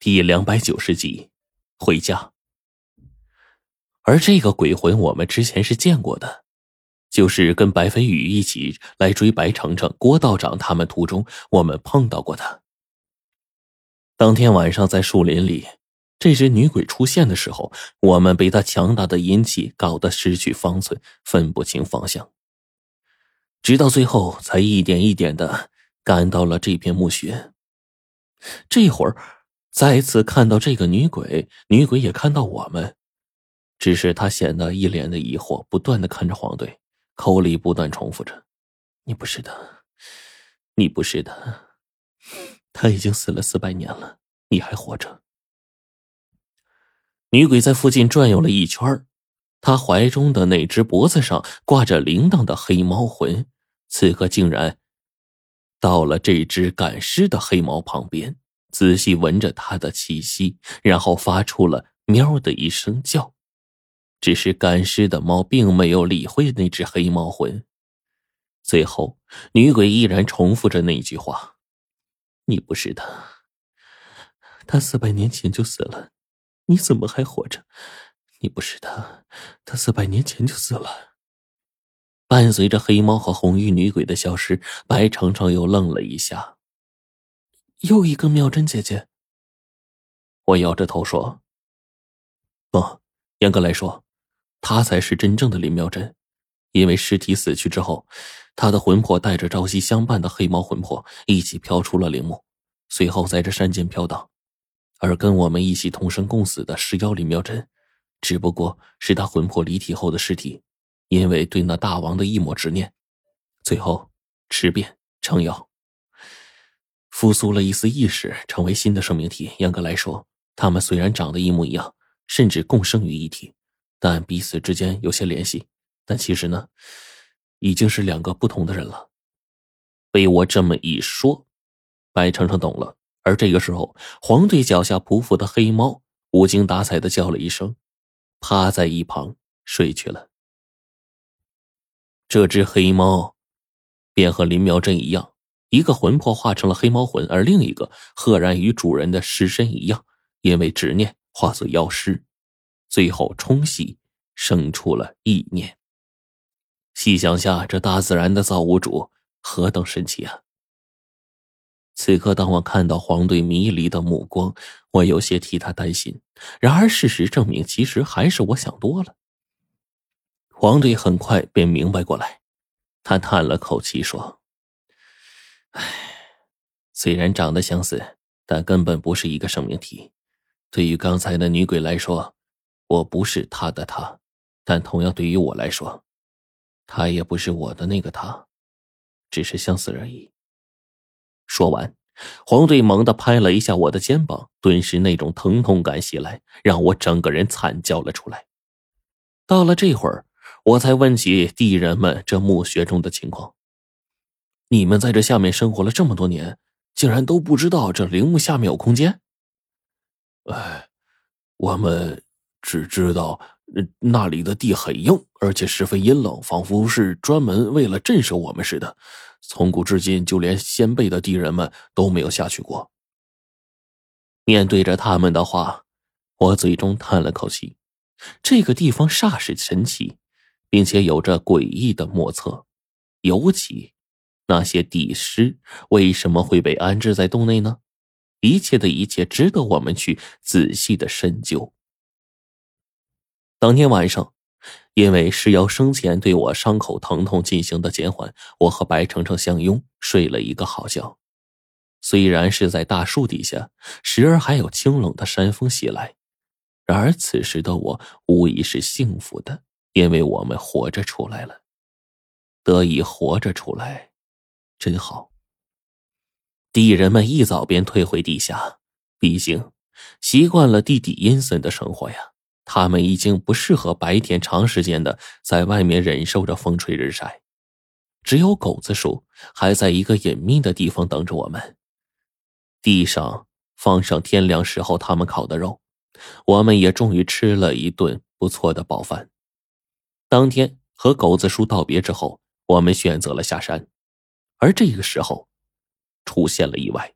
第两百九十集，回家。而这个鬼魂，我们之前是见过的，就是跟白飞宇一起来追白程程、郭道长他们途中，我们碰到过他。当天晚上在树林里，这只女鬼出现的时候，我们被她强大的阴气搞得失去方寸，分不清方向，直到最后才一点一点的赶到了这片墓穴。这会儿。再次看到这个女鬼，女鬼也看到我们，只是她显得一脸的疑惑，不断的看着黄队，口里不断重复着：“你不是的，你不是的，他已经死了四百年了，你还活着。”女鬼在附近转悠了一圈，她怀中的那只脖子上挂着铃铛的黑猫魂，此刻竟然到了这只赶尸的黑猫旁边。仔细闻着它的气息，然后发出了“喵”的一声叫。只是赶尸的猫并没有理会那只黑猫魂。最后，女鬼依然重复着那句话：“你不是他，他四百年前就死了，你怎么还活着？你不是他，他四百年前就死了。”伴随着黑猫和红衣女鬼的消失，白程程又愣了一下。又一个妙珍姐姐。我摇着头说：“不，严格来说，她才是真正的林妙珍，因为尸体死去之后，她的魂魄带着朝夕相伴的黑猫魂魄一起飘出了陵墓，随后在这山间飘荡。而跟我们一起同生共死的尸妖林妙珍，只不过是她魂魄离体后的尸体，因为对那大王的一抹执念，最后吃变成妖。”复苏了一丝意识，成为新的生命体。严格来说，他们虽然长得一模一样，甚至共生于一体，但彼此之间有些联系。但其实呢，已经是两个不同的人了。被我这么一说，白程程懂了。而这个时候，黄队脚下匍匐的黑猫无精打采的叫了一声，趴在一旁睡去了。这只黑猫便和林苗珍一样。一个魂魄化成了黑猫魂，而另一个赫然与主人的尸身一样，因为执念化作妖尸，最后冲洗生出了意念。细想下，这大自然的造物主何等神奇啊！此刻，当我看到黄队迷离的目光，我有些替他担心。然而，事实证明，其实还是我想多了。黄队很快便明白过来，他叹了口气说。唉，虽然长得相似，但根本不是一个生命体。对于刚才的女鬼来说，我不是她的她，但同样对于我来说，她也不是我的那个她，只是相似而已。说完，黄队猛地拍了一下我的肩膀，顿时那种疼痛感袭来，让我整个人惨叫了出来。到了这会儿，我才问起地人们这墓穴中的情况。你们在这下面生活了这么多年，竟然都不知道这陵墓下面有空间？哎，我们只知道那里的地很硬，而且十分阴冷，仿佛是专门为了震慑我们似的。从古至今，就连先辈的地人们都没有下去过。面对着他们的话，我最终叹了口气。这个地方煞是神奇，并且有着诡异的莫测，尤其。那些地尸为什么会被安置在洞内呢？一切的一切值得我们去仔细的深究。当天晚上，因为石妖生前对我伤口疼痛进行的减缓，我和白程程相拥睡了一个好觉。虽然是在大树底下，时而还有清冷的山风袭来，然而此时的我无疑是幸福的，因为我们活着出来了，得以活着出来。真好。地人们一早便退回地下，毕竟习惯了地底阴森的生活呀。他们已经不适合白天长时间的在外面忍受着风吹日晒。只有狗子叔还在一个隐秘的地方等着我们。地上放上天亮时候他们烤的肉，我们也终于吃了一顿不错的饱饭。当天和狗子叔道别之后，我们选择了下山。而这个时候，出现了意外。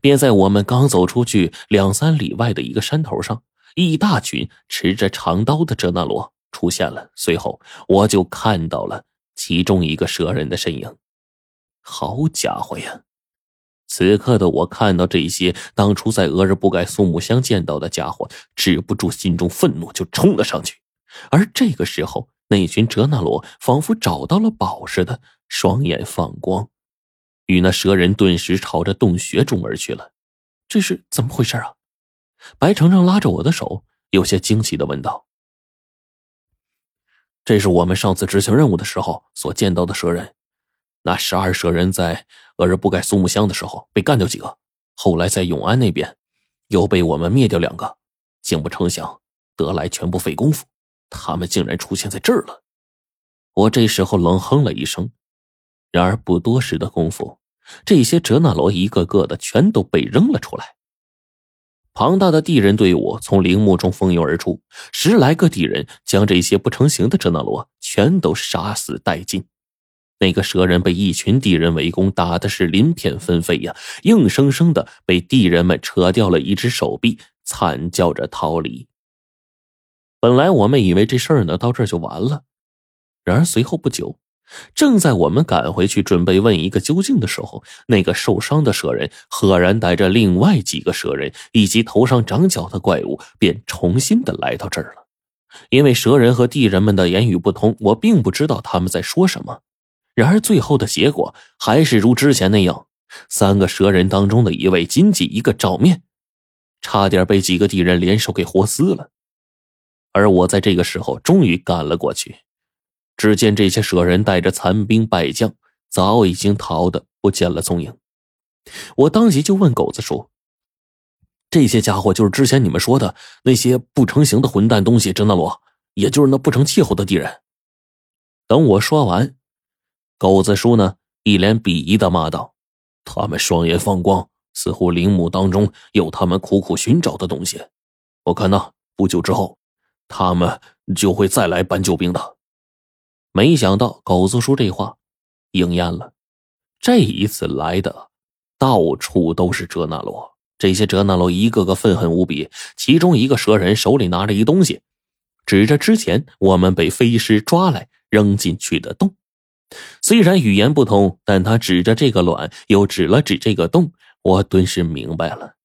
便在我们刚走出去两三里外的一个山头上，一大群持着长刀的哲那罗出现了。随后，我就看到了其中一个蛇人的身影。好家伙呀！此刻的我看到这些当初在俄日布盖苏木乡见到的家伙，止不住心中愤怒，就冲了上去。而这个时候，那群哲那罗仿佛找到了宝似的，双眼放光，与那蛇人顿时朝着洞穴中而去了。这是怎么回事啊？白程程拉着我的手，有些惊奇的问道：“这是我们上次执行任务的时候所见到的蛇人。”那十二蛇人在俄日布盖苏木乡的时候被干掉几个，后来在永安那边又被我们灭掉两个，竟不成想得来全不费功夫，他们竟然出现在这儿了。我这时候冷哼了一声，然而不多时的功夫，这些哲那罗一个个的全都被扔了出来。庞大的地人队伍从陵墓中蜂拥而出，十来个地人将这些不成形的哲那罗全都杀死殆尽。那个蛇人被一群地人围攻，打的是鳞片纷飞呀，硬生生的被地人们扯掉了一只手臂，惨叫着逃离。本来我们以为这事儿呢到这就完了，然而随后不久，正在我们赶回去准备问一个究竟的时候，那个受伤的蛇人赫然带着另外几个蛇人以及头上长角的怪物，便重新的来到这儿了。因为蛇人和地人们的言语不通，我并不知道他们在说什么。然而，最后的结果还是如之前那样，三个蛇人当中的一位仅仅一个照面，差点被几个地人联手给活撕了。而我在这个时候终于赶了过去，只见这些舍人带着残兵败将，早已经逃得不见了踪影。我当即就问狗子说：“这些家伙就是之前你们说的那些不成形的混蛋东西，真的罗，也就是那不成气候的敌人。”等我说完。狗子叔呢，一脸鄙夷的骂道：“他们双眼放光，似乎陵墓当中有他们苦苦寻找的东西。我看呢，不久之后，他们就会再来搬救兵的。”没想到狗子叔这话应验了，这一次来的到处都是哲那罗。这些哲那罗一个个愤恨无比，其中一个蛇人手里拿着一东西，指着之前我们被飞尸抓来扔进去的洞。虽然语言不通，但他指着这个卵，又指了指这个洞，我顿时明白了。